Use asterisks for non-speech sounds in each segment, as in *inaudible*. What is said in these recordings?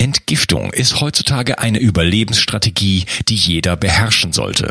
Entgiftung ist heutzutage eine Überlebensstrategie, die jeder beherrschen sollte.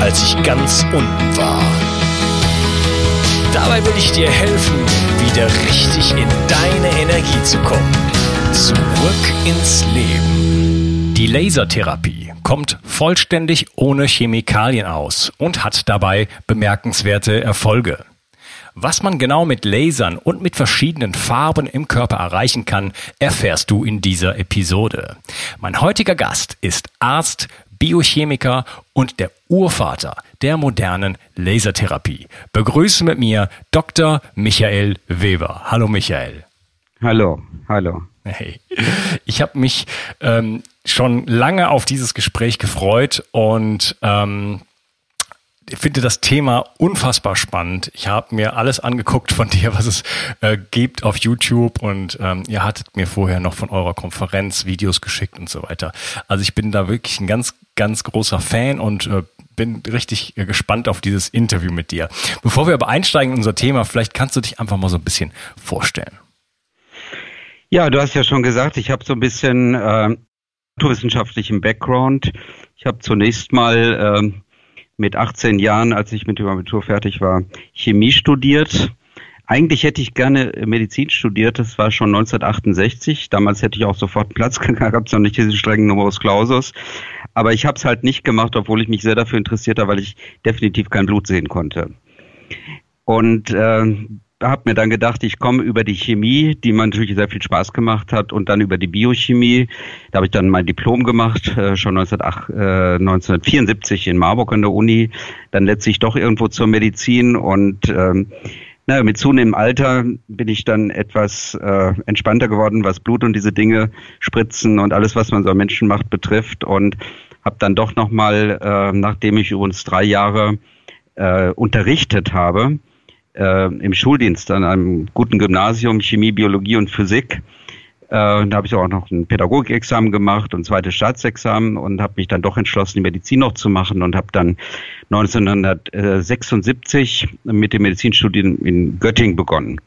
als ich ganz unten war. Dabei will ich dir helfen, wieder richtig in deine Energie zu kommen. Zurück ins Leben. Die Lasertherapie kommt vollständig ohne Chemikalien aus und hat dabei bemerkenswerte Erfolge. Was man genau mit Lasern und mit verschiedenen Farben im Körper erreichen kann, erfährst du in dieser Episode. Mein heutiger Gast ist Arzt, Biochemiker und der Urvater der modernen Lasertherapie. Begrüße mit mir Dr. Michael Weber. Hallo Michael. Hallo, hallo. Hey, ich habe mich ähm, schon lange auf dieses Gespräch gefreut und ähm, finde das Thema unfassbar spannend. Ich habe mir alles angeguckt von *laughs* dir, was es äh, gibt auf YouTube und ähm, ihr hattet mir vorher noch von eurer Konferenz Videos geschickt und so weiter. Also ich bin da wirklich ein ganz, ganz großer Fan und äh, bin richtig äh, gespannt auf dieses Interview mit dir. Bevor wir aber einsteigen in unser Thema, vielleicht kannst du dich einfach mal so ein bisschen vorstellen. Ja, du hast ja schon gesagt, ich habe so ein bisschen äh, naturwissenschaftlichen Background. Ich habe zunächst mal äh, mit 18 Jahren, als ich mit dem Abitur fertig war, Chemie studiert. Eigentlich hätte ich gerne Medizin studiert, das war schon 1968. Damals hätte ich auch sofort Platz *laughs* gehabt, noch nicht diesen strengen Numerus Clausus. Aber ich habe es halt nicht gemacht, obwohl ich mich sehr dafür interessiert habe, weil ich definitiv kein Blut sehen konnte. Und äh, habe mir dann gedacht, ich komme über die Chemie, die mir natürlich sehr viel Spaß gemacht hat, und dann über die Biochemie. Da habe ich dann mein Diplom gemacht, äh, schon 1908, äh, 1974 in Marburg an der Uni. Dann letztlich doch irgendwo zur Medizin und ähm, na, mit zunehmendem Alter bin ich dann etwas äh, entspannter geworden, was Blut und diese Dinge, Spritzen und alles, was man so an Menschen macht, betrifft. Und habe dann doch nochmal, äh, nachdem ich übrigens drei Jahre äh, unterrichtet habe, äh, im Schuldienst an einem guten Gymnasium Chemie, Biologie und Physik. Äh, da habe ich auch noch ein Pädagogikexamen gemacht und ein zweites Staatsexamen und habe mich dann doch entschlossen, die Medizin noch zu machen und habe dann 1976 mit dem Medizinstudium in Göttingen begonnen.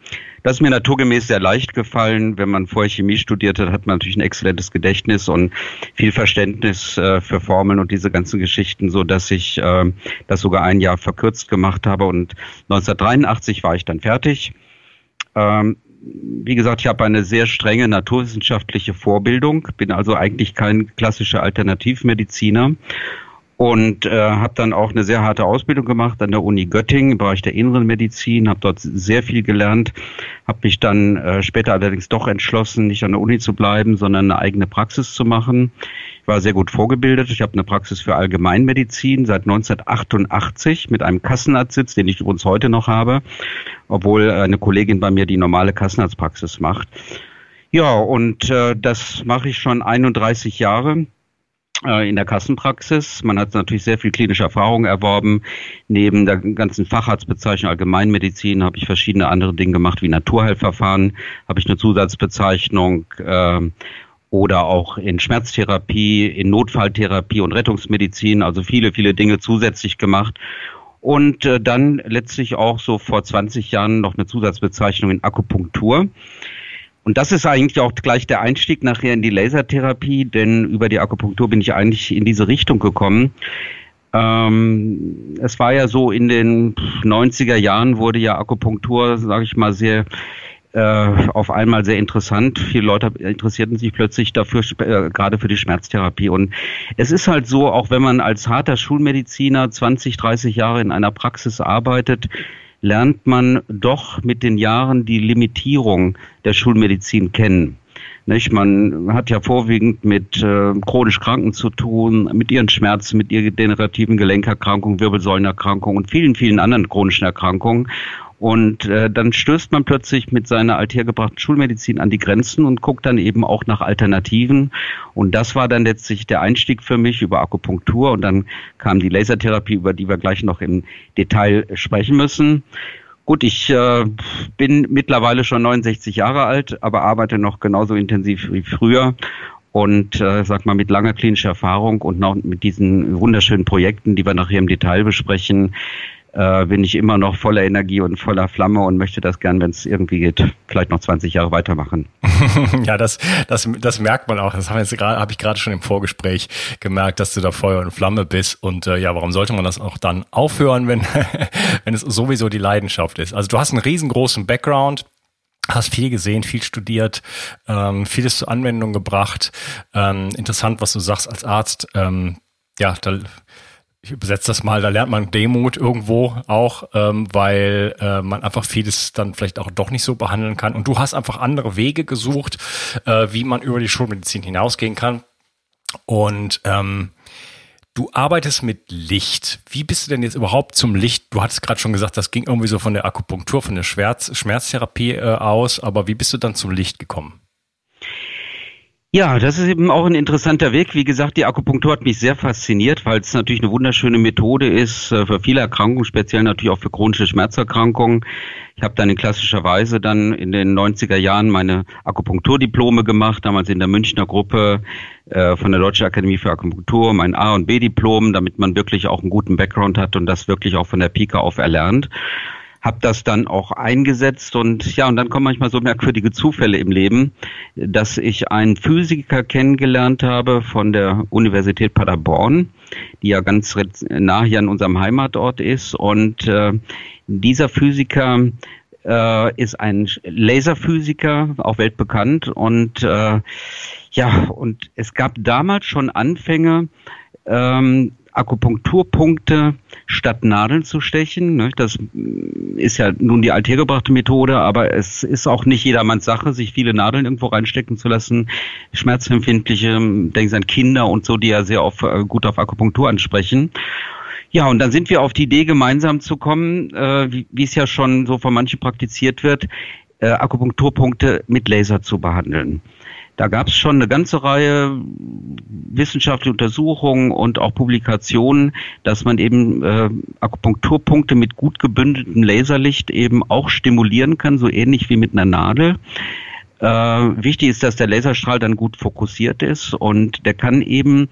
Das ist mir naturgemäß sehr leicht gefallen. Wenn man vorher Chemie studiert hat, hat man natürlich ein exzellentes Gedächtnis und viel Verständnis äh, für Formeln und diese ganzen Geschichten, so dass ich äh, das sogar ein Jahr verkürzt gemacht habe. Und 1983 war ich dann fertig. Ähm, wie gesagt, ich habe eine sehr strenge naturwissenschaftliche Vorbildung, bin also eigentlich kein klassischer Alternativmediziner und äh, habe dann auch eine sehr harte Ausbildung gemacht an der Uni Göttingen im Bereich der inneren Medizin, habe dort sehr viel gelernt, habe mich dann äh, später allerdings doch entschlossen, nicht an der Uni zu bleiben, sondern eine eigene Praxis zu machen. Ich war sehr gut vorgebildet. Ich habe eine Praxis für Allgemeinmedizin seit 1988 mit einem Kassenarztsitz, den ich übrigens heute noch habe, obwohl eine Kollegin bei mir die normale Kassenarztpraxis macht. Ja, und äh, das mache ich schon 31 Jahre äh, in der Kassenpraxis. Man hat natürlich sehr viel klinische Erfahrung erworben. Neben der ganzen Facharztbezeichnung Allgemeinmedizin habe ich verschiedene andere Dinge gemacht, wie Naturheilverfahren, habe ich eine Zusatzbezeichnung äh, oder auch in Schmerztherapie, in Notfalltherapie und Rettungsmedizin, also viele, viele Dinge zusätzlich gemacht. Und äh, dann letztlich auch so vor 20 Jahren noch eine Zusatzbezeichnung in Akupunktur. Und das ist eigentlich auch gleich der Einstieg nachher in die Lasertherapie, denn über die Akupunktur bin ich eigentlich in diese Richtung gekommen. Ähm, es war ja so in den 90er Jahren wurde ja Akupunktur, sage ich mal, sehr äh, auf einmal sehr interessant. Viele Leute interessierten sich plötzlich dafür, äh, gerade für die Schmerztherapie. Und es ist halt so, auch wenn man als harter Schulmediziner 20, 30 Jahre in einer Praxis arbeitet, lernt man doch mit den Jahren die Limitierung der Schulmedizin kennen. Nicht? Man hat ja vorwiegend mit äh, chronisch Kranken zu tun, mit ihren Schmerzen, mit ihren degenerativen Gelenkerkrankungen, Wirbelsäulenerkrankungen und vielen, vielen anderen chronischen Erkrankungen. Und äh, dann stößt man plötzlich mit seiner althergebrachten Schulmedizin an die Grenzen und guckt dann eben auch nach Alternativen. Und das war dann letztlich der Einstieg für mich über Akupunktur. Und dann kam die Lasertherapie, über die wir gleich noch im Detail sprechen müssen. Gut, ich äh, bin mittlerweile schon 69 Jahre alt, aber arbeite noch genauso intensiv wie früher und äh, sag mal mit langer klinischer Erfahrung und noch mit diesen wunderschönen Projekten, die wir nachher im Detail besprechen, äh, bin ich immer noch voller Energie und voller Flamme und möchte das gern, wenn es irgendwie geht, vielleicht noch 20 Jahre weitermachen. *laughs* ja, das, das, das merkt man auch. Das habe hab ich gerade schon im Vorgespräch gemerkt, dass du da Feuer und Flamme bist. Und äh, ja, warum sollte man das auch dann aufhören, wenn, *laughs* wenn es sowieso die Leidenschaft ist? Also du hast einen riesengroßen Background hast viel gesehen, viel studiert, ähm, vieles zur Anwendung gebracht. Ähm, interessant, was du sagst als Arzt. Ähm, ja, da ich übersetze das mal, da lernt man Demut irgendwo auch, ähm, weil äh, man einfach vieles dann vielleicht auch doch nicht so behandeln kann. Und du hast einfach andere Wege gesucht, äh, wie man über die Schulmedizin hinausgehen kann. Und ähm, du arbeitest mit Licht. Wie bist du denn jetzt überhaupt zum Licht? Du hattest gerade schon gesagt, das ging irgendwie so von der Akupunktur, von der Schmerz Schmerztherapie äh, aus, aber wie bist du dann zum Licht gekommen? Ja, das ist eben auch ein interessanter Weg. Wie gesagt, die Akupunktur hat mich sehr fasziniert, weil es natürlich eine wunderschöne Methode ist äh, für viele Erkrankungen, speziell natürlich auch für chronische Schmerzerkrankungen. Ich habe dann in klassischer Weise dann in den 90er Jahren meine Akupunkturdiplome gemacht, damals in der Münchner Gruppe äh, von der Deutschen Akademie für Akupunktur, mein A- und B-Diplom, damit man wirklich auch einen guten Background hat und das wirklich auch von der Pika auf erlernt habe das dann auch eingesetzt und ja, und dann kommen manchmal so merkwürdige Zufälle im Leben, dass ich einen Physiker kennengelernt habe von der Universität Paderborn, die ja ganz nah hier an unserem Heimatort ist und äh, dieser Physiker äh, ist ein Laserphysiker, auch weltbekannt und äh, ja, und es gab damals schon Anfänge, ähm, Akupunkturpunkte statt Nadeln zu stechen. Ne? Das ist ja nun die althergebrachte Methode, aber es ist auch nicht jedermanns Sache, sich viele Nadeln irgendwo reinstecken zu lassen. Schmerzempfindliche, denken Sie an Kinder und so, die ja sehr auf, äh, gut auf Akupunktur ansprechen. Ja, und dann sind wir auf die Idee, gemeinsam zu kommen, äh, wie, wie es ja schon so von manchen praktiziert wird, äh, Akupunkturpunkte mit Laser zu behandeln. Da gab es schon eine ganze Reihe wissenschaftlicher Untersuchungen und auch Publikationen, dass man eben äh, Akupunkturpunkte mit gut gebündeltem Laserlicht eben auch stimulieren kann, so ähnlich wie mit einer Nadel. Äh, wichtig ist, dass der Laserstrahl dann gut fokussiert ist und der kann eben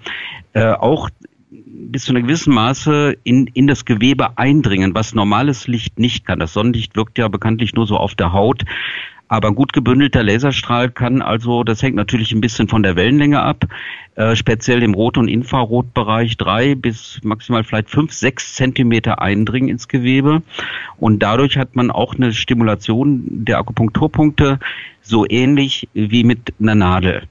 äh, auch bis zu einem gewissen Maße in, in das Gewebe eindringen, was normales Licht nicht kann. Das Sonnenlicht wirkt ja bekanntlich nur so auf der Haut. Aber ein gut gebündelter Laserstrahl kann also, das hängt natürlich ein bisschen von der Wellenlänge ab, äh, speziell im Rot- und Infrarotbereich drei bis maximal vielleicht fünf, sechs Zentimeter eindringen ins Gewebe. Und dadurch hat man auch eine Stimulation der Akupunkturpunkte so ähnlich wie mit einer Nadel.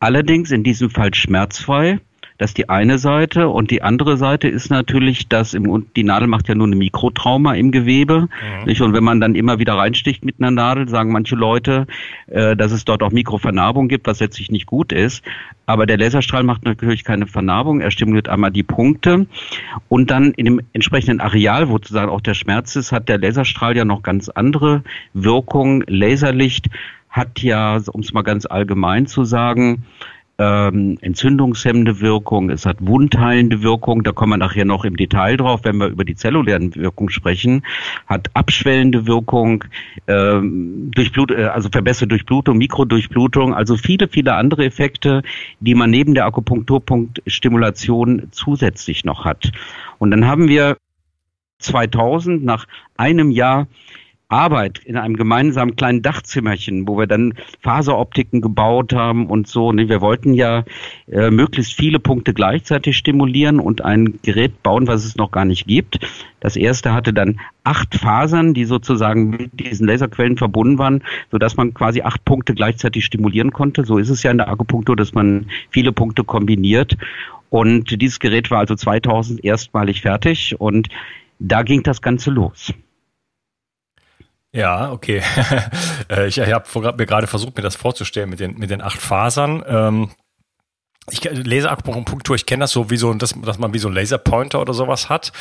Allerdings in diesem Fall schmerzfrei das ist die eine Seite. Und die andere Seite ist natürlich, dass im, die Nadel macht ja nur eine Mikrotrauma im Gewebe. Mhm. Und wenn man dann immer wieder reinsticht mit einer Nadel, sagen manche Leute, äh, dass es dort auch Mikrovernarbung gibt, was letztlich nicht gut ist. Aber der Laserstrahl macht natürlich keine Vernarbung. Er stimuliert einmal die Punkte. Und dann in dem entsprechenden Areal, wo sozusagen auch der Schmerz ist, hat der Laserstrahl ja noch ganz andere Wirkungen. Laserlicht hat ja, um es mal ganz allgemein zu sagen, ähm, entzündungshemmende Wirkung, es hat wundheilende Wirkung, da kommen wir nachher noch im Detail drauf, wenn wir über die zellulären Wirkungen sprechen, hat abschwellende Wirkung, ähm, Durchblut, äh, also verbesserte Durchblutung, Mikrodurchblutung, also viele, viele andere Effekte, die man neben der Akupunkturpunktstimulation zusätzlich noch hat. Und dann haben wir 2000 nach einem Jahr Arbeit in einem gemeinsamen kleinen Dachzimmerchen, wo wir dann Faseroptiken gebaut haben und so. Ne? Wir wollten ja äh, möglichst viele Punkte gleichzeitig stimulieren und ein Gerät bauen, was es noch gar nicht gibt. Das erste hatte dann acht Fasern, die sozusagen mit diesen Laserquellen verbunden waren, sodass man quasi acht Punkte gleichzeitig stimulieren konnte. So ist es ja in der Akupunktur, dass man viele Punkte kombiniert. Und dieses Gerät war also 2000 erstmalig fertig und da ging das Ganze los. Ja, okay. *laughs* Äh, ich, habe mir gerade versucht, mir das vorzustellen mit den, mit den acht Fasern. Ähm, ich Laserakupunktur, ich kenne das so wie so, dass, dass man wie so ein Laserpointer oder sowas hat.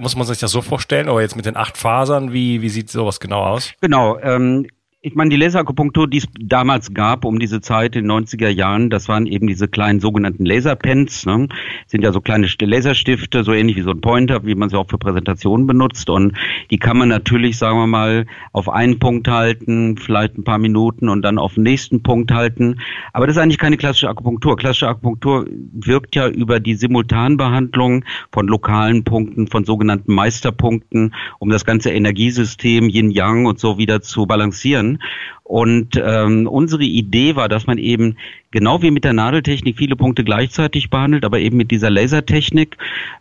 Muss man sich das so vorstellen? Aber jetzt mit den acht Fasern, wie, wie sieht sowas genau aus? Genau. Ähm, ich meine, die Laserakupunktur, die es damals gab, um diese Zeit in den 90er Jahren, das waren eben diese kleinen sogenannten Laserpens. Ne? Sind ja so kleine Laserstifte, so ähnlich wie so ein Pointer, wie man sie auch für Präsentationen benutzt. Und die kann man natürlich, sagen wir mal, auf einen Punkt halten, vielleicht ein paar Minuten und dann auf den nächsten Punkt halten. Aber das ist eigentlich keine klassische Akupunktur. Klassische Akupunktur wirkt ja über die Simultanbehandlung von lokalen Punkten, von sogenannten Meisterpunkten, um das ganze Energiesystem Yin-Yang und so wieder zu balancieren kann. Und ähm, unsere Idee war, dass man eben genau wie mit der Nadeltechnik viele Punkte gleichzeitig behandelt, aber eben mit dieser Lasertechnik.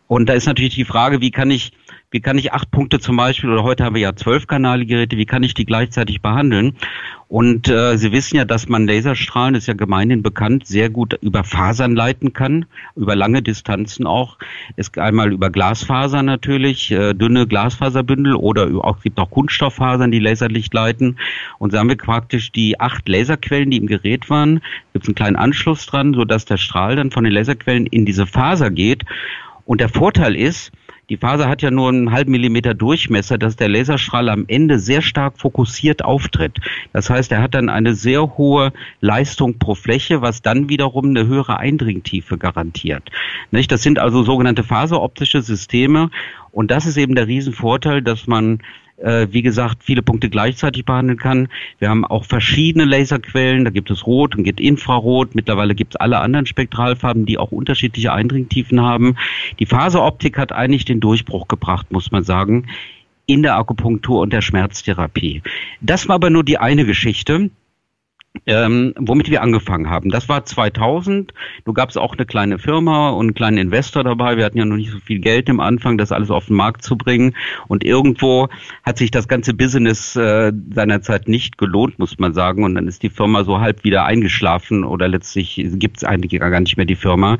Und da ist natürlich die Frage, wie kann ich wie kann ich acht Punkte zum Beispiel, oder heute haben wir ja zwölf Kanalgeräte, wie kann ich die gleichzeitig behandeln? Und äh, Sie wissen ja, dass man Laserstrahlen, ist ja gemeinhin bekannt, sehr gut über Fasern leiten kann, über lange Distanzen auch. Es einmal über Glasfasern natürlich, äh, dünne Glasfaserbündel oder auch gibt auch Kunststofffasern, die Laserlicht leiten. Und so haben wir praktisch die acht Laserquellen, die im Gerät waren, gibt es einen kleinen Anschluss dran, sodass der Strahl dann von den Laserquellen in diese Faser geht. Und der Vorteil ist, die Faser hat ja nur einen halben Millimeter Durchmesser, dass der Laserstrahl am Ende sehr stark fokussiert auftritt. Das heißt, er hat dann eine sehr hohe Leistung pro Fläche, was dann wiederum eine höhere Eindringtiefe garantiert. Nicht? Das sind also sogenannte faseroptische Systeme und das ist eben der Riesenvorteil, dass man äh, wie gesagt, viele Punkte gleichzeitig behandeln kann. Wir haben auch verschiedene Laserquellen, da gibt es Rot und gibt Infrarot. Mittlerweile gibt es alle anderen Spektralfarben, die auch unterschiedliche Eindringtiefen haben. Die Faseroptik hat eigentlich den Durchbruch gebracht, muss man sagen, in der Akupunktur und der Schmerztherapie. Das war aber nur die eine Geschichte ähm, womit wir angefangen haben. Das war 2000. Du gab es auch eine kleine Firma und einen kleinen Investor dabei. Wir hatten ja noch nicht so viel Geld im Anfang, das alles auf den Markt zu bringen. Und irgendwo hat sich das ganze Business äh, seinerzeit nicht gelohnt, muss man sagen. Und dann ist die Firma so halb wieder eingeschlafen oder letztlich gibt es eigentlich gar nicht mehr die Firma.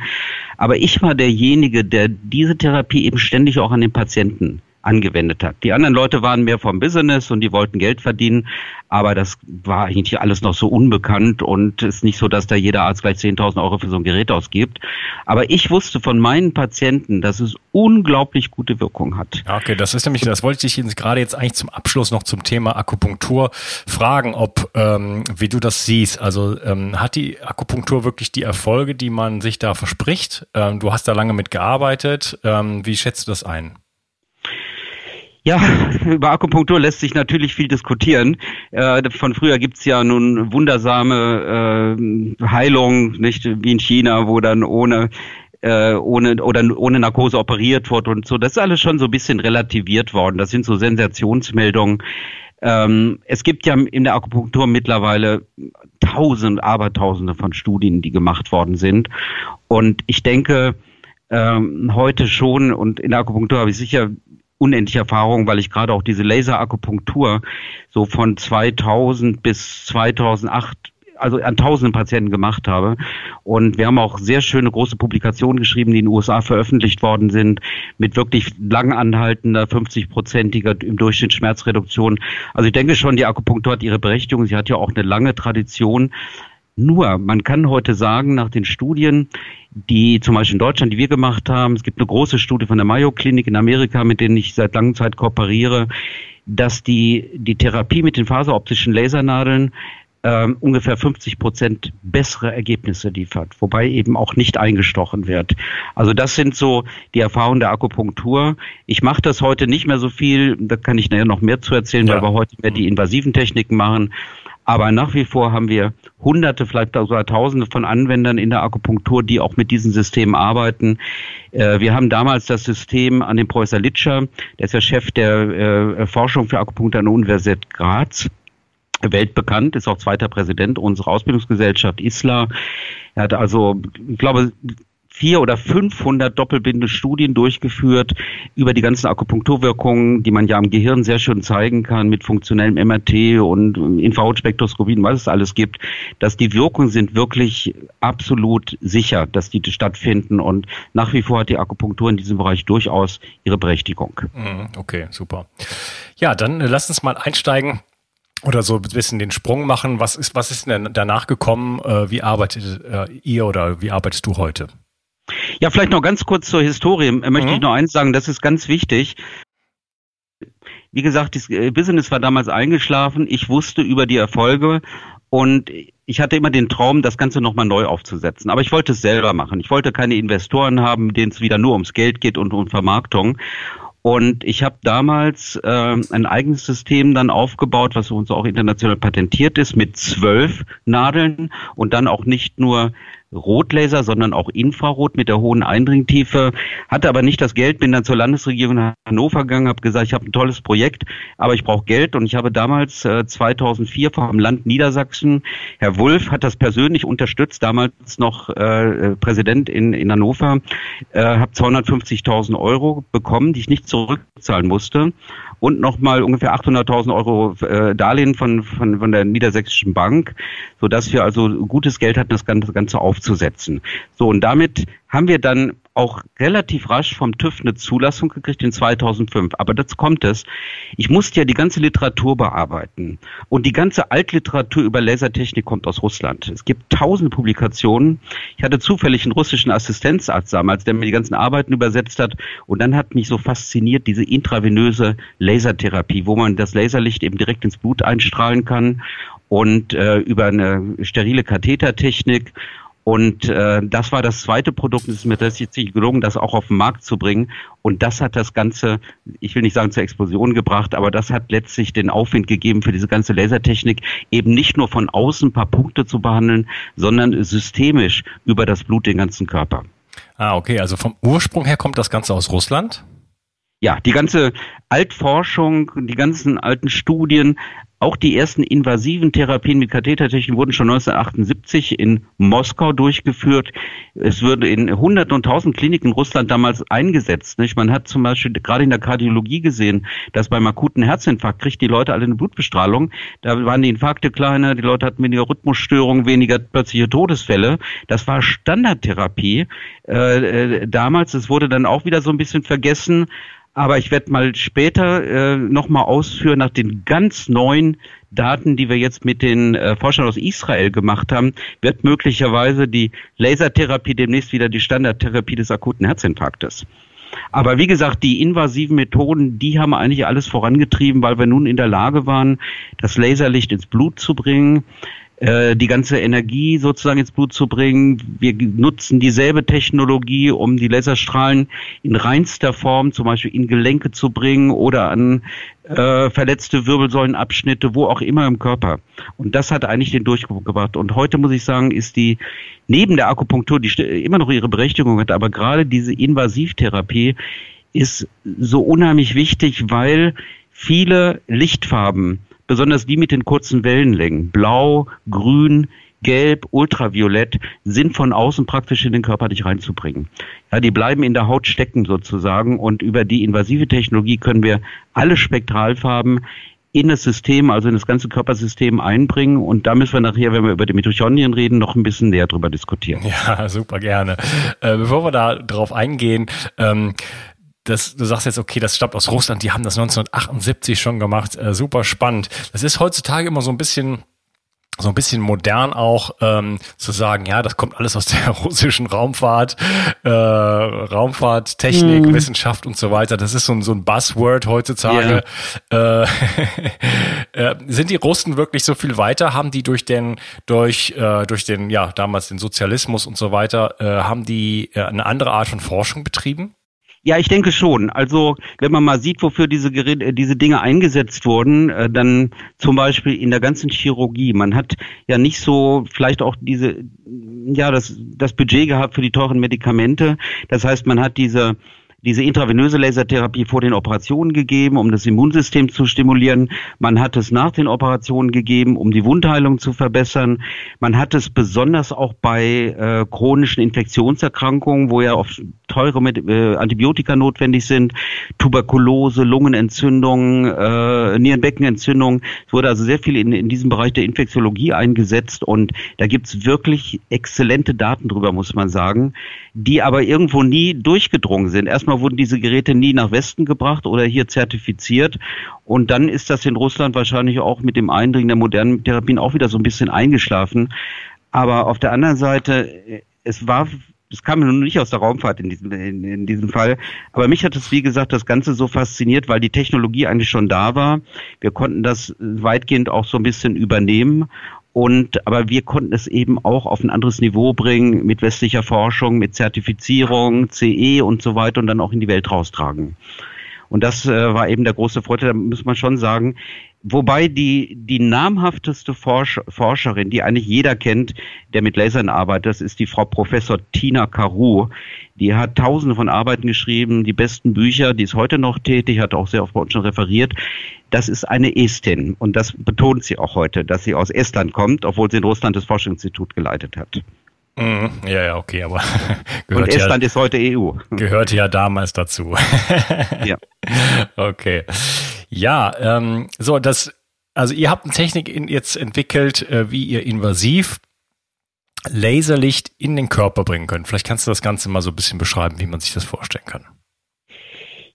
Aber ich war derjenige, der diese Therapie eben ständig auch an den Patienten angewendet hat. Die anderen Leute waren mehr vom Business und die wollten Geld verdienen, aber das war eigentlich alles noch so unbekannt und ist nicht so, dass da jeder Arzt gleich 10.000 Euro für so ein Gerät ausgibt. Aber ich wusste von meinen Patienten, dass es unglaublich gute Wirkung hat. Okay, das ist nämlich, das wollte ich dich gerade jetzt eigentlich zum Abschluss noch zum Thema Akupunktur fragen, ob, ähm, wie du das siehst. Also ähm, hat die Akupunktur wirklich die Erfolge, die man sich da verspricht? Ähm, du hast da lange mit gearbeitet. Ähm, wie schätzt du das ein? Ja, *laughs* über Akupunktur lässt sich natürlich viel diskutieren. Äh, von früher gibt's ja nun wundersame äh, Heilung, nicht wie in China, wo dann ohne äh, ohne oder ohne Narkose operiert wird und so. Das ist alles schon so ein bisschen relativiert worden. Das sind so Sensationsmeldungen. Ähm, es gibt ja in der Akupunktur mittlerweile tausend, abertausende von Studien, die gemacht worden sind. Und ich denke, ähm, heute schon, und in der Akupunktur habe ich sicher unendliche Erfahrung, weil ich gerade auch diese Laserakupunktur so von 2000 bis 2008 also an tausenden Patienten gemacht habe. Und wir haben auch sehr schöne große Publikationen geschrieben, die in den USA veröffentlicht worden sind, mit wirklich lang anhaltender 50-prozentiger im Durchschnitt Schmerzreduktion. Also ich denke schon, die Akupunktur hat ihre Berechtigung. Sie hat ja auch eine lange Tradition. Nur, man kann heute sagen, nach den Studien, die zum Beispiel in Deutschland, die wir gemacht haben, es gibt eine große Studie von der Mayo Klinik in Amerika, mit denen ich seit langer Zeit kooperiere, dass die, die Therapie mit den faseroptischen Lasernadeln ähm, ungefähr 50 Prozent bessere Ergebnisse liefert, wobei eben auch nicht eingestochen wird. Also das sind so die Erfahrungen der Akupunktur. Ich mache das heute nicht mehr so viel, da kann ich nachher noch mehr zu erzählen, ja. weil wir heute mehr die invasiven Techniken machen. Aber nach wie vor haben wir Hunderte, vielleicht sogar Tausende von Anwendern in der Akupunktur, die auch mit diesen Systemen arbeiten. Äh, wir haben damals das System an den Professor Litscher, der ist ja Chef der äh, Forschung für Akupunktur an der Universität Graz weltbekannt, ist auch zweiter Präsident unserer Ausbildungsgesellschaft ISLA. Er hat also, ich glaube, vier oder 500 doppelbinde Studien durchgeführt über die ganzen Akupunkturwirkungen, die man ja am Gehirn sehr schön zeigen kann mit funktionellem MRT und Infrarotspektroskopien, was es alles gibt, dass die Wirkungen sind wirklich absolut sicher, dass die stattfinden und nach wie vor hat die Akupunktur in diesem Bereich durchaus ihre Berechtigung. Mhm, okay, super. Ja, dann äh, lass uns mal einsteigen oder so ein bisschen den Sprung machen. Was ist, was ist denn danach gekommen? Äh, wie arbeitet äh, ihr oder wie arbeitest du heute? Ja, vielleicht noch ganz kurz zur Historie. Äh, möchte mhm. ich noch eins sagen, das ist ganz wichtig. Wie gesagt, das äh, Business war damals eingeschlafen. Ich wusste über die Erfolge und ich hatte immer den Traum, das Ganze nochmal neu aufzusetzen. Aber ich wollte es selber machen. Ich wollte keine Investoren haben, denen es wieder nur ums Geld geht und um Vermarktung. Und ich habe damals äh, ein eigenes System dann aufgebaut, was uns auch international patentiert ist, mit zwölf Nadeln und dann auch nicht nur Rotlaser, sondern auch Infrarot mit der hohen Eindringtiefe. Hatte aber nicht das Geld, bin dann zur Landesregierung Hannover gegangen, habe gesagt, ich habe ein tolles Projekt, aber ich brauche Geld. Und ich habe damals äh, 2004 vom Land Niedersachsen, Herr Wulff hat das persönlich unterstützt, damals noch äh, Präsident in, in Hannover, äh, habe 250.000 Euro bekommen, die ich nicht zurückzahlen musste und nochmal ungefähr 800.000 Euro äh, Darlehen von, von, von der Niedersächsischen Bank, sodass wir also gutes Geld hatten, das Ganze, das Ganze aufzusetzen. So, und damit haben wir dann auch relativ rasch vom TÜV eine Zulassung gekriegt in 2005. Aber das kommt es. Ich musste ja die ganze Literatur bearbeiten. Und die ganze Altliteratur über Lasertechnik kommt aus Russland. Es gibt tausende Publikationen. Ich hatte zufällig einen russischen Assistenzarzt damals, der mir die ganzen Arbeiten übersetzt hat. Und dann hat mich so fasziniert diese intravenöse Lasertherapie, wo man das Laserlicht eben direkt ins Blut einstrahlen kann und äh, über eine sterile Kathetertechnik und äh, das war das zweite Produkt. Es ist mir tatsächlich gelungen, das auch auf den Markt zu bringen. Und das hat das Ganze, ich will nicht sagen zur Explosion gebracht, aber das hat letztlich den Aufwind gegeben für diese ganze Lasertechnik, eben nicht nur von außen ein paar Punkte zu behandeln, sondern systemisch über das Blut den ganzen Körper. Ah, okay. Also vom Ursprung her kommt das Ganze aus Russland? Ja, die ganze Altforschung, die ganzen alten Studien, auch die ersten invasiven Therapien mit Kathetertechnik wurden schon 1978 in Moskau durchgeführt. Es wurde in hunderten und tausend Kliniken in Russland damals eingesetzt. Nicht? Man hat zum Beispiel gerade in der Kardiologie gesehen, dass beim akuten Herzinfarkt kriegt die Leute alle eine Blutbestrahlung. Da waren die Infarkte kleiner, die Leute hatten weniger Rhythmusstörungen, weniger plötzliche Todesfälle. Das war Standardtherapie äh, äh, damals. Es wurde dann auch wieder so ein bisschen vergessen. Aber ich werde mal später äh, nochmal ausführen nach den ganz neuen Daten, die wir jetzt mit den äh, Forschern aus Israel gemacht haben, wird möglicherweise die Lasertherapie demnächst wieder die Standardtherapie des akuten Herzinfarktes. Aber wie gesagt, die invasiven Methoden, die haben eigentlich alles vorangetrieben, weil wir nun in der Lage waren, das Laserlicht ins Blut zu bringen. Äh, die ganze Energie sozusagen ins Blut zu bringen. Wir nutzen dieselbe Technologie, um die Laserstrahlen in reinster Form zum Beispiel in Gelenke zu bringen oder an äh, verletzte Wirbelsäulenabschnitte, wo auch immer im Körper. Und das hat eigentlich den Durchbruch gebracht. Und heute muss ich sagen, ist die neben der Akupunktur, die immer noch ihre Berechtigung hat, aber gerade diese Invasivtherapie ist so unheimlich wichtig, weil viele Lichtfarben besonders die mit den kurzen Wellenlängen, blau, grün, gelb, ultraviolett, sind von außen praktisch in den Körper nicht reinzubringen. Ja, die bleiben in der Haut stecken sozusagen und über die invasive Technologie können wir alle Spektralfarben in das System, also in das ganze Körpersystem einbringen. Und da müssen wir nachher, wenn wir über die Mitochondrien reden, noch ein bisschen näher drüber diskutieren. Ja, super gerne. Äh, bevor wir da drauf eingehen, ähm, das, du sagst jetzt, okay, das stammt aus Russland, die haben das 1978 schon gemacht, äh, super spannend. Das ist heutzutage immer so ein bisschen so ein bisschen modern auch ähm, zu sagen, ja, das kommt alles aus der *laughs* russischen Raumfahrt, äh, Raumfahrttechnik, mm. Wissenschaft und so weiter. Das ist so ein, so ein Buzzword heutzutage. Yeah. Äh, *laughs* äh, sind die Russen wirklich so viel weiter? Haben die durch den, durch, äh, durch den, ja, damals den Sozialismus und so weiter, äh, haben die äh, eine andere Art von Forschung betrieben? Ja, ich denke schon. Also wenn man mal sieht, wofür diese Geräte, äh, diese Dinge eingesetzt wurden, äh, dann zum Beispiel in der ganzen Chirurgie. Man hat ja nicht so vielleicht auch diese, ja, das, das Budget gehabt für die teuren Medikamente. Das heißt, man hat diese diese intravenöse Lasertherapie vor den Operationen gegeben, um das Immunsystem zu stimulieren. Man hat es nach den Operationen gegeben, um die Wundheilung zu verbessern. Man hat es besonders auch bei äh, chronischen Infektionserkrankungen, wo ja oft teure äh, Antibiotika notwendig sind, Tuberkulose, Lungenentzündung, äh, Nierenbeckenentzündung. Es wurde also sehr viel in, in diesem Bereich der Infektiologie eingesetzt und da gibt's wirklich exzellente Daten drüber, muss man sagen, die aber irgendwo nie durchgedrungen sind. Erst Erstmal wurden diese Geräte nie nach Westen gebracht oder hier zertifiziert. Und dann ist das in Russland wahrscheinlich auch mit dem Eindringen der modernen Therapien auch wieder so ein bisschen eingeschlafen. Aber auf der anderen Seite, es war das kam nun nicht aus der Raumfahrt in diesem, in, in, diesem Fall. Aber mich hat es, wie gesagt, das Ganze so fasziniert, weil die Technologie eigentlich schon da war. Wir konnten das weitgehend auch so ein bisschen übernehmen. Und, aber wir konnten es eben auch auf ein anderes Niveau bringen mit westlicher Forschung, mit Zertifizierung, CE und so weiter und dann auch in die Welt raustragen. Und das äh, war eben der große Vorteil, da muss man schon sagen. Wobei die, die namhafteste Forsch Forscherin, die eigentlich jeder kennt, der mit Lasern arbeitet, das ist die Frau Professor Tina Caru. Die hat tausende von Arbeiten geschrieben, die besten Bücher, die ist heute noch tätig, hat auch sehr oft bei uns schon referiert. Das ist eine Estin und das betont sie auch heute, dass sie aus Estland kommt, obwohl sie in Russland das Forschungsinstitut geleitet hat. Mhm. Ja, ja, okay, aber *laughs* gehört Und Estland ja, ist heute EU. Gehörte ja damals dazu. ja. *laughs* Okay. Ja, ähm, so, das, also ihr habt eine Technik in, jetzt entwickelt, äh, wie ihr invasiv Laserlicht in den Körper bringen könnt. Vielleicht kannst du das Ganze mal so ein bisschen beschreiben, wie man sich das vorstellen kann.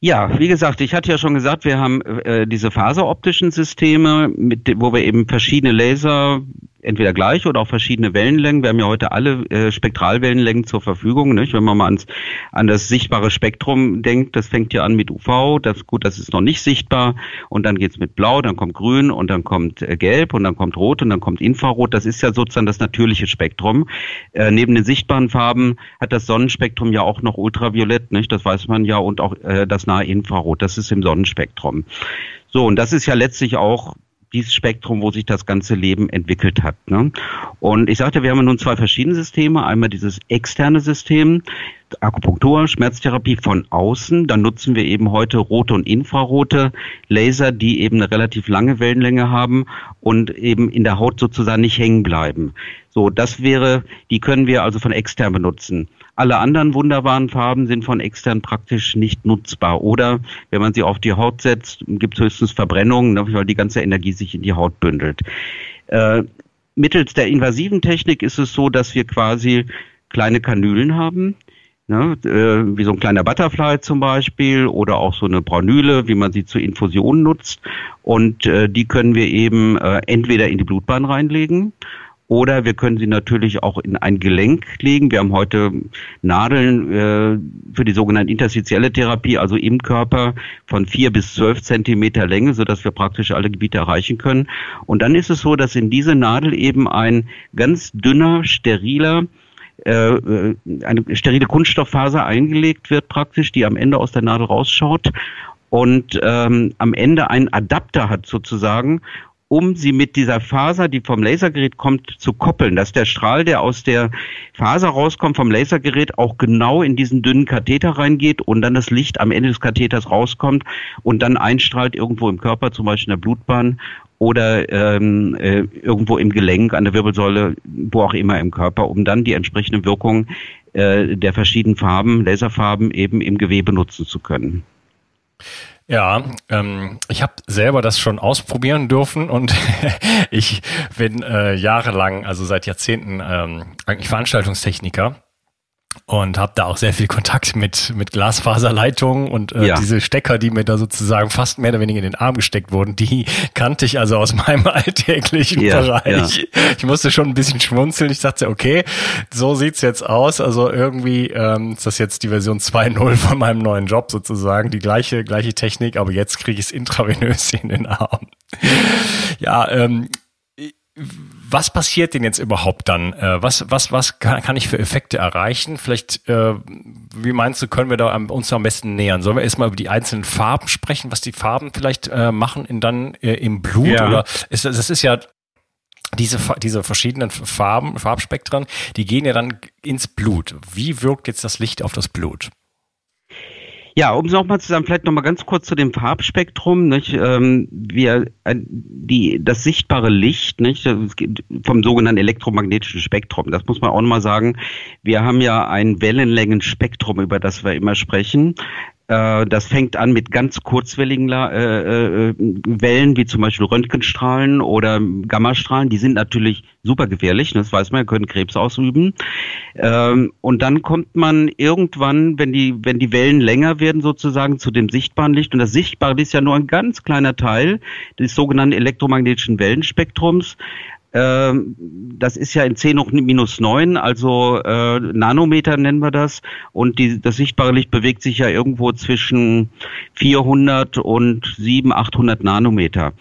Ja, wie gesagt, ich hatte ja schon gesagt, wir haben äh, diese faseroptischen Systeme, mit, wo wir eben verschiedene Laser entweder gleich oder auch verschiedene Wellenlängen. Wir haben ja heute alle äh, Spektralwellenlängen zur Verfügung. Nicht? Wenn man mal ans, an das sichtbare Spektrum denkt, das fängt ja an mit UV, das gut, das ist noch nicht sichtbar und dann geht's mit Blau, dann kommt Grün und dann kommt äh, Gelb und dann kommt Rot und dann kommt Infrarot. Das ist ja sozusagen das natürliche Spektrum. Äh, neben den sichtbaren Farben hat das Sonnenspektrum ja auch noch Ultraviolett, nicht? Das weiß man ja und auch äh, das nahe Infrarot. Das ist im Sonnenspektrum. So, und das ist ja letztlich auch dieses Spektrum, wo sich das ganze Leben entwickelt hat. Ne? Und ich sagte, wir haben nun zwei verschiedene Systeme. Einmal dieses externe System, Akupunktur, Schmerztherapie von außen. Dann nutzen wir eben heute rote und infrarote Laser, die eben eine relativ lange Wellenlänge haben und eben in der Haut sozusagen nicht hängen bleiben. So, das wäre, die können wir also von extern benutzen. Alle anderen wunderbaren Farben sind von extern praktisch nicht nutzbar. Oder wenn man sie auf die Haut setzt, gibt es höchstens Verbrennungen, ne, weil die ganze Energie sich in die Haut bündelt. Äh, mittels der invasiven Technik ist es so, dass wir quasi kleine Kanülen haben, ne, äh, wie so ein kleiner Butterfly zum Beispiel oder auch so eine Braunüle, wie man sie zur Infusion nutzt. Und äh, die können wir eben äh, entweder in die Blutbahn reinlegen oder wir können sie natürlich auch in ein Gelenk legen. Wir haben heute Nadeln äh, für die sogenannte interstitielle Therapie, also im Körper von vier bis zwölf Zentimeter Länge, sodass wir praktisch alle Gebiete erreichen können. Und dann ist es so, dass in diese Nadel eben ein ganz dünner, steriler äh, äh eine sterile Kunststofffaser eingelegt wird praktisch, die am Ende aus der Nadel rausschaut und ähm, am Ende einen Adapter hat sozusagen um sie mit dieser Faser, die vom Lasergerät kommt, zu koppeln, dass der Strahl, der aus der Faser rauskommt vom Lasergerät, auch genau in diesen dünnen Katheter reingeht und dann das Licht am Ende des Katheters rauskommt und dann einstrahlt irgendwo im Körper, zum Beispiel in der Blutbahn oder ähm, äh, irgendwo im Gelenk, an der Wirbelsäule, wo auch immer im Körper, um dann die entsprechende Wirkung äh, der verschiedenen Farben, Laserfarben eben im Gewebe nutzen zu können. Ja, ähm, ich habe selber das schon ausprobieren dürfen und *laughs* ich bin äh, jahrelang, also seit Jahrzehnten ähm, eigentlich Veranstaltungstechniker und habe da auch sehr viel Kontakt mit mit Glasfaserleitungen und äh, ja. diese Stecker, die mir da sozusagen fast mehr oder weniger in den Arm gesteckt wurden, die *laughs* kannte ich also aus *laughs* meinem alltäglichen ja, Bereich. Ja. Ich musste schon ein bisschen schmunzeln. Ich dachte, okay, so sieht's jetzt aus. Also irgendwie ähm, ist das jetzt die Version 2.0 von meinem neuen Job sozusagen, die gleiche gleiche Technik, aber jetzt kriege ich es intravenös in den Arm. Ja, ähm, was passiert denn jetzt überhaupt dann? Äh, was, was, was kann, kann ich für Effekte erreichen? Vielleicht, äh, wie meinst du, können wir da uns am besten nähern? Sollen wir erstmal über die einzelnen Farben sprechen, was die Farben vielleicht äh, machen in dann äh, im Blut? Ja. Oder ist das ist ja diese, diese verschiedenen Farben, Farbspektren, die gehen ja dann ins Blut. Wie wirkt jetzt das Licht auf das Blut? Ja, um es nochmal zu sagen, vielleicht nochmal ganz kurz zu dem Farbspektrum. Nicht? Ähm, wir, äh, die, das sichtbare Licht nicht? vom sogenannten elektromagnetischen Spektrum, das muss man auch nochmal sagen. Wir haben ja ein Wellenlängenspektrum, über das wir immer sprechen. Äh, das fängt an mit ganz kurzwelligen äh, äh, Wellen, wie zum Beispiel Röntgenstrahlen oder Gammastrahlen. Die sind natürlich super gefährlich, das weiß man, können Krebs ausüben. Ähm, und dann kommt man irgendwann, wenn die, wenn die Wellen länger werden, sozusagen zu dem sichtbaren Licht. Und das sichtbare ist ja nur ein ganz kleiner Teil des sogenannten elektromagnetischen Wellenspektrums. Ähm, das ist ja in 10 hoch minus 9, also äh, Nanometer nennen wir das. Und die, das sichtbare Licht bewegt sich ja irgendwo zwischen 400 und 700, 800 Nanometer.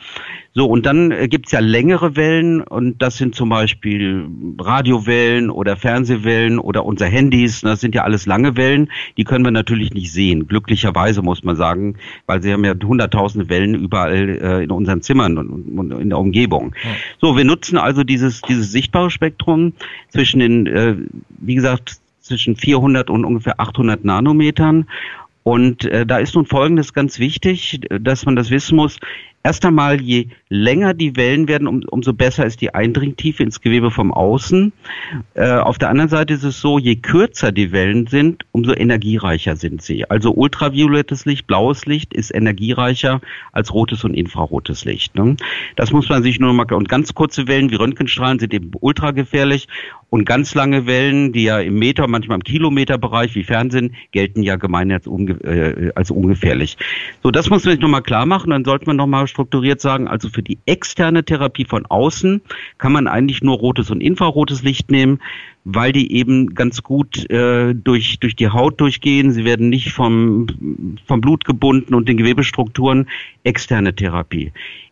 So, und dann äh, gibt's ja längere Wellen und das sind zum Beispiel Radiowellen oder Fernsehwellen oder unsere Handys. Das sind ja alles lange Wellen, die können wir natürlich nicht sehen. Glücklicherweise muss man sagen, weil sie haben ja hunderttausende Wellen überall äh, in unseren Zimmern und, und in der Umgebung. Ja. So, wir nutzen also dieses, dieses sichtbare Spektrum zwischen den, äh, wie gesagt, zwischen 400 und ungefähr 800 Nanometern. Und äh, da ist nun Folgendes ganz wichtig, dass man das wissen muss. Erst einmal, je länger die Wellen werden, um, umso besser ist die Eindringtiefe ins Gewebe vom Außen. Äh, auf der anderen Seite ist es so, je kürzer die Wellen sind, umso energiereicher sind sie. Also ultraviolettes Licht, blaues Licht ist energiereicher als rotes und infrarotes Licht. Ne? Das muss man sich nur mal, und ganz kurze Wellen wie Röntgenstrahlen sind eben ultragefährlich und ganz lange Wellen, die ja im Meter, manchmal im Kilometerbereich wie Fernsehen, gelten ja gemein als, unge äh, als ungefährlich. So, das muss man sich nochmal klar machen, dann sollte man nochmal strukturiert sagen, also für die externe Therapie von außen kann man eigentlich nur rotes und infrarotes Licht nehmen, weil die eben ganz gut äh, durch, durch die Haut durchgehen. Sie werden nicht vom, vom Blut gebunden und den Gewebestrukturen. Externe Therapie.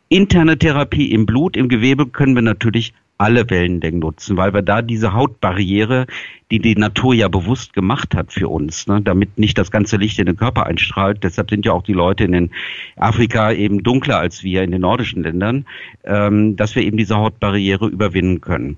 Interne Therapie im Blut, im Gewebe können wir natürlich alle Wellenlängen nutzen, weil wir da diese Hautbarriere, die die Natur ja bewusst gemacht hat für uns, ne, damit nicht das ganze Licht in den Körper einstrahlt. Deshalb sind ja auch die Leute in den Afrika eben dunkler als wir in den nordischen Ländern, ähm, dass wir eben diese Hautbarriere überwinden können.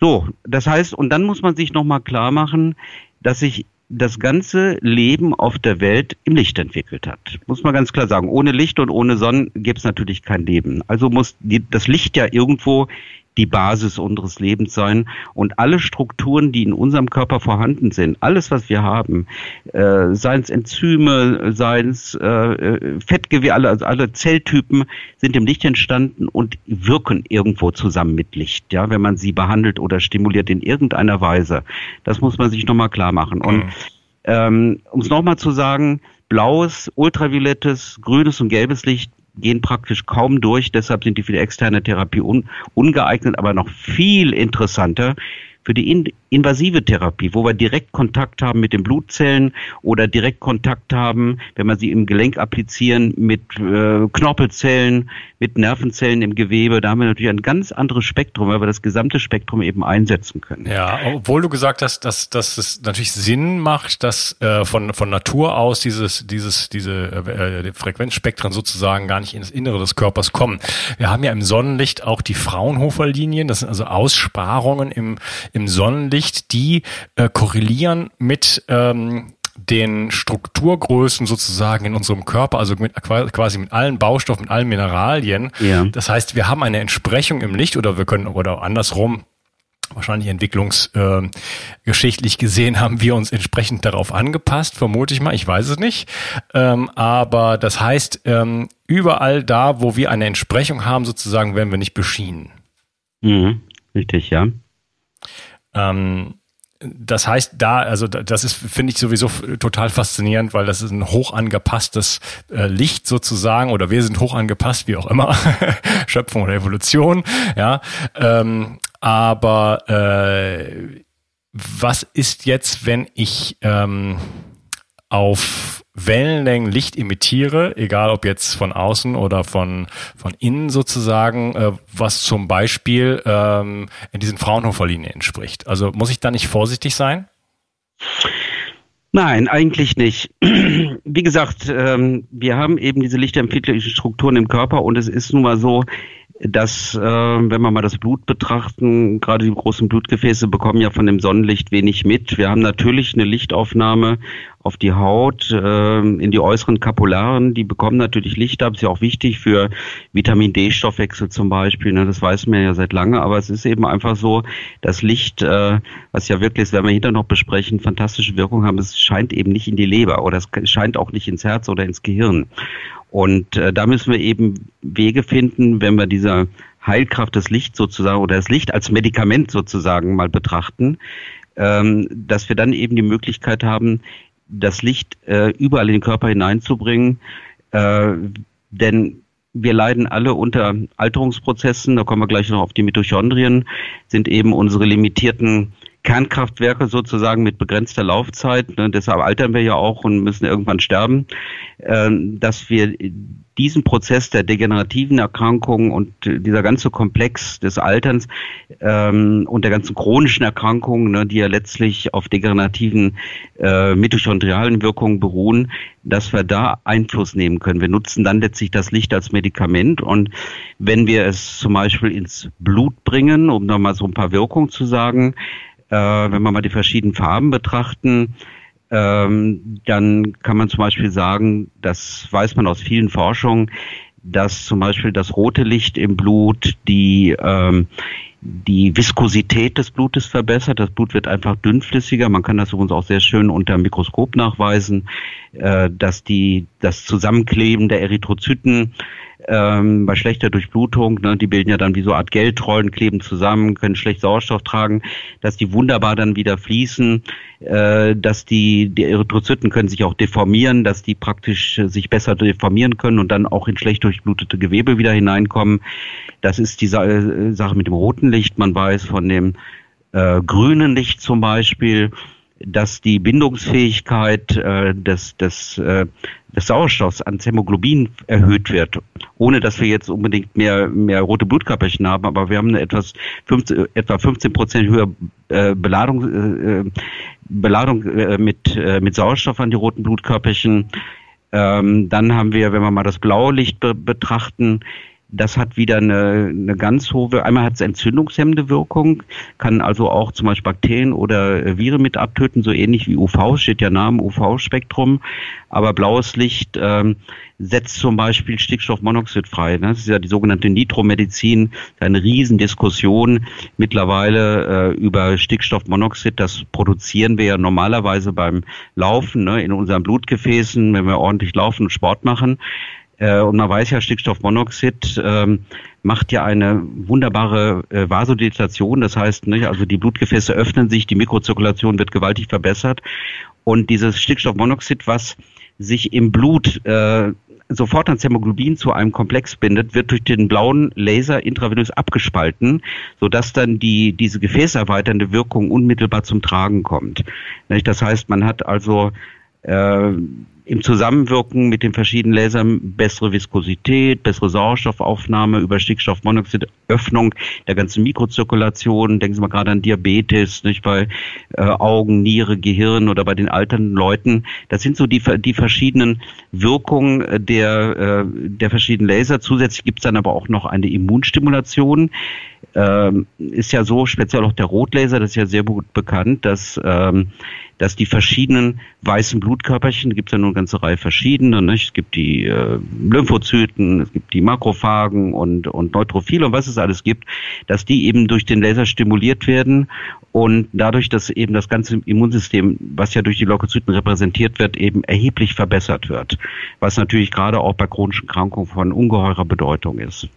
So, das heißt, und dann muss man sich nochmal klar machen, dass sich das ganze Leben auf der Welt im Licht entwickelt hat. Muss man ganz klar sagen. Ohne Licht und ohne Sonne gäbe es natürlich kein Leben. Also muss die, das Licht ja irgendwo die Basis unseres Lebens sein. Und alle Strukturen, die in unserem Körper vorhanden sind, alles, was wir haben, äh, seien es Enzyme, seien es äh, Fettgewebe, alle, also alle Zelltypen sind im Licht entstanden und wirken irgendwo zusammen mit Licht, ja, wenn man sie behandelt oder stimuliert in irgendeiner Weise. Das muss man sich nochmal klar machen. Und mhm. ähm, um es nochmal zu sagen, blaues, ultraviolettes, grünes und gelbes Licht gehen praktisch kaum durch, deshalb sind die für die externe Therapie un, ungeeignet, aber noch viel interessanter. Für die in, invasive Therapie, wo wir direkt Kontakt haben mit den Blutzellen oder direkt Kontakt haben, wenn wir sie im Gelenk applizieren, mit äh, Knorpelzellen, mit Nervenzellen im Gewebe. Da haben wir natürlich ein ganz anderes Spektrum, weil wir das gesamte Spektrum eben einsetzen können. Ja, obwohl du gesagt hast, dass, dass es natürlich Sinn macht, dass äh, von, von Natur aus dieses, dieses, diese äh, Frequenzspektren sozusagen gar nicht ins Innere des Körpers kommen. Wir haben ja im Sonnenlicht auch die Fraunhofer-Linien, das sind also Aussparungen im, im Sonnenlicht, die äh, korrelieren mit ähm, den Strukturgrößen sozusagen in unserem Körper, also mit, quasi mit allen Baustoffen, mit allen Mineralien. Ja. Das heißt, wir haben eine Entsprechung im Licht oder wir können, oder andersrum, wahrscheinlich entwicklungsgeschichtlich äh, gesehen *laughs* haben wir uns entsprechend darauf angepasst, vermute ich mal, ich weiß es nicht. Ähm, aber das heißt, ähm, überall da, wo wir eine Entsprechung haben, sozusagen, werden wir nicht beschienen. Mhm, richtig, ja. Ähm, das heißt, da, also das ist, finde ich sowieso total faszinierend, weil das ist ein hoch angepasstes äh, Licht sozusagen, oder wir sind hoch angepasst, wie auch immer, *laughs* Schöpfung oder Evolution, ja. Ähm, aber äh, was ist jetzt, wenn ich ähm, auf Wellenlängen Licht emittiere, egal ob jetzt von außen oder von, von innen sozusagen, äh, was zum Beispiel ähm, in diesen Fraunhofer-Linien entspricht. Also muss ich da nicht vorsichtig sein? Nein, eigentlich nicht. *clears throat* Wie gesagt, ähm, wir haben eben diese lichtempfindlichen Strukturen im Körper und es ist nun mal so, dass, äh, wenn wir mal das Blut betrachten, gerade die großen Blutgefäße bekommen ja von dem Sonnenlicht wenig mit. Wir haben natürlich eine Lichtaufnahme auf die Haut, äh, in die äußeren Kapillaren, die bekommen natürlich Licht ab, ist ja auch wichtig für Vitamin D-Stoffwechsel zum Beispiel, ne? das weiß man ja seit lange, aber es ist eben einfach so, das Licht, äh, was ja wirklich, das werden wir hinterher noch besprechen, fantastische Wirkung haben, es scheint eben nicht in die Leber oder es scheint auch nicht ins Herz oder ins Gehirn. Und äh, da müssen wir eben Wege finden, wenn wir diese Heilkraft des Lichts sozusagen oder das Licht als Medikament sozusagen mal betrachten, ähm, dass wir dann eben die Möglichkeit haben, das Licht äh, überall in den Körper hineinzubringen. Äh, denn wir leiden alle unter Alterungsprozessen, da kommen wir gleich noch auf die Mitochondrien, sind eben unsere limitierten Kernkraftwerke sozusagen mit begrenzter Laufzeit, ne, deshalb altern wir ja auch und müssen irgendwann sterben, äh, dass wir diesen Prozess der degenerativen Erkrankungen und dieser ganze Komplex des Alterns ähm, und der ganzen chronischen Erkrankungen, ne, die ja letztlich auf degenerativen äh, mitochondrialen Wirkungen beruhen, dass wir da Einfluss nehmen können. Wir nutzen dann letztlich das Licht als Medikament und wenn wir es zum Beispiel ins Blut bringen, um nochmal so ein paar Wirkungen zu sagen, äh, wenn wir mal die verschiedenen Farben betrachten, ähm, dann kann man zum Beispiel sagen, das weiß man aus vielen Forschungen, dass zum Beispiel das rote Licht im Blut die ähm, die Viskosität des Blutes verbessert. Das Blut wird einfach dünnflüssiger. Man kann das übrigens auch sehr schön unter dem Mikroskop nachweisen, äh, dass die das Zusammenkleben der Erythrozyten ähm, bei schlechter Durchblutung, ne, die bilden ja dann wie so eine Art Geldrollen, kleben zusammen, können schlecht Sauerstoff tragen, dass die wunderbar dann wieder fließen, äh, dass die, die Erythrozyten können sich auch deformieren, dass die praktisch sich besser deformieren können und dann auch in schlecht durchblutete Gewebe wieder hineinkommen. Das ist die äh, Sache mit dem roten Licht. Man weiß von dem äh, grünen Licht zum Beispiel, dass die Bindungsfähigkeit äh, des, des, äh, des Sauerstoffs ans Hämoglobin erhöht wird, ohne dass wir jetzt unbedingt mehr, mehr rote Blutkörperchen haben, aber wir haben eine etwas 15, etwa 15 Prozent höhere äh, Beladung, äh, Beladung äh, mit, äh, mit Sauerstoff an die roten Blutkörperchen. Ähm, dann haben wir, wenn wir mal das blaue Licht be betrachten, das hat wieder eine, eine ganz hohe, einmal hat es entzündungshemmende Wirkung, kann also auch zum Beispiel Bakterien oder Viren mit abtöten, so ähnlich wie UV, steht ja Name UV-Spektrum. Aber blaues Licht ähm, setzt zum Beispiel Stickstoffmonoxid frei. Ne? Das ist ja die sogenannte Nitromedizin, eine Riesendiskussion mittlerweile äh, über Stickstoffmonoxid. Das produzieren wir ja normalerweise beim Laufen ne? in unseren Blutgefäßen, wenn wir ordentlich laufen und Sport machen. Äh, und man weiß ja, Stickstoffmonoxid ähm, macht ja eine wunderbare äh, Vasodilatation. Das heißt, ne, also die Blutgefäße öffnen sich, die Mikrozirkulation wird gewaltig verbessert. Und dieses Stickstoffmonoxid, was sich im Blut äh, sofort ans Hämoglobin zu einem Komplex bindet, wird durch den blauen Laser intravenös abgespalten, sodass dann die, diese gefäßerweiternde Wirkung unmittelbar zum Tragen kommt. Das heißt, man hat also äh, im Zusammenwirken mit den verschiedenen Lasern bessere Viskosität, bessere Sauerstoffaufnahme über Stickstoffmonoxid, Öffnung der ganzen Mikrozirkulation. Denken Sie mal gerade an Diabetes, nicht bei äh, Augen, Niere, Gehirn oder bei den alternden Leuten. Das sind so die, die verschiedenen Wirkungen der, äh, der verschiedenen Laser. Zusätzlich gibt es dann aber auch noch eine Immunstimulation. Ähm, ist ja so, speziell auch der Rotlaser, das ist ja sehr gut bekannt, dass ähm, dass die verschiedenen weißen Blutkörperchen, gibt es ja nur eine ganze Reihe verschiedener, nicht? es gibt die äh, Lymphozyten, es gibt die Makrophagen und, und Neutrophile und was es alles gibt, dass die eben durch den Laser stimuliert werden und dadurch, dass eben das ganze Immunsystem, was ja durch die Leukozyten repräsentiert wird, eben erheblich verbessert wird, was natürlich gerade auch bei chronischen Krankungen von ungeheurer Bedeutung ist.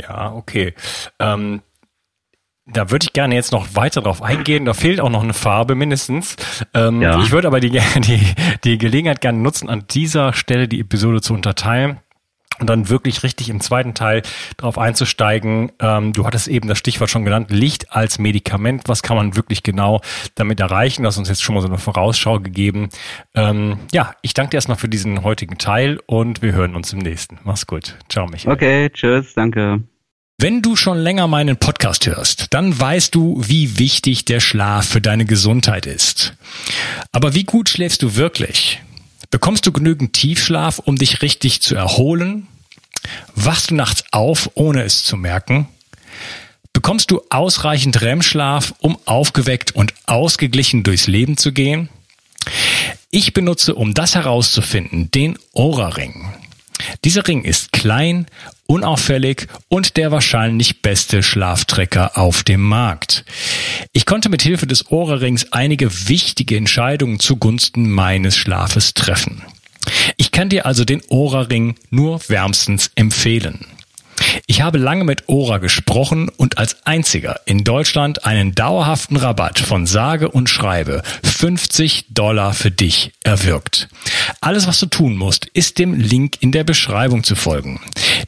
Ja, okay. Ähm, da würde ich gerne jetzt noch weiter drauf eingehen. Da fehlt auch noch eine Farbe mindestens. Ähm, ja. Ich würde aber die, *laughs* die, die Gelegenheit gerne nutzen, an dieser Stelle die Episode zu unterteilen und dann wirklich richtig im zweiten Teil darauf einzusteigen. Ähm, du hattest eben das Stichwort schon genannt, Licht als Medikament. Was kann man wirklich genau damit erreichen? Du hast uns jetzt schon mal so eine Vorausschau gegeben. Ähm, ja, ich danke dir erstmal für diesen heutigen Teil und wir hören uns im nächsten. Mach's gut. Ciao, Michael. Okay, tschüss, danke. Wenn du schon länger meinen Podcast hörst, dann weißt du, wie wichtig der Schlaf für deine Gesundheit ist. Aber wie gut schläfst du wirklich? Bekommst du genügend Tiefschlaf, um dich richtig zu erholen? Wachst du nachts auf, ohne es zu merken? Bekommst du ausreichend REM-Schlaf, um aufgeweckt und ausgeglichen durchs Leben zu gehen? Ich benutze, um das herauszufinden, den Aura-Ring. Dieser Ring ist klein, unauffällig und der wahrscheinlich beste Schlaftrecker auf dem Markt. Ich konnte mit Hilfe des Ohrrings einige wichtige Entscheidungen zugunsten meines Schlafes treffen. Ich kann dir also den Ohrring nur wärmstens empfehlen. Ich habe lange mit Ora gesprochen und als einziger in Deutschland einen dauerhaften Rabatt von sage und schreibe 50 Dollar für dich erwirkt. Alles, was du tun musst, ist dem Link in der Beschreibung zu folgen.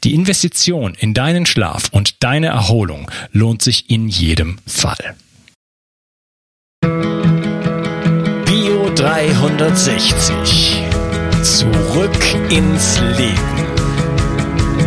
Die Investition in deinen Schlaf und deine Erholung lohnt sich in jedem Fall. Bio 360. Zurück ins Leben.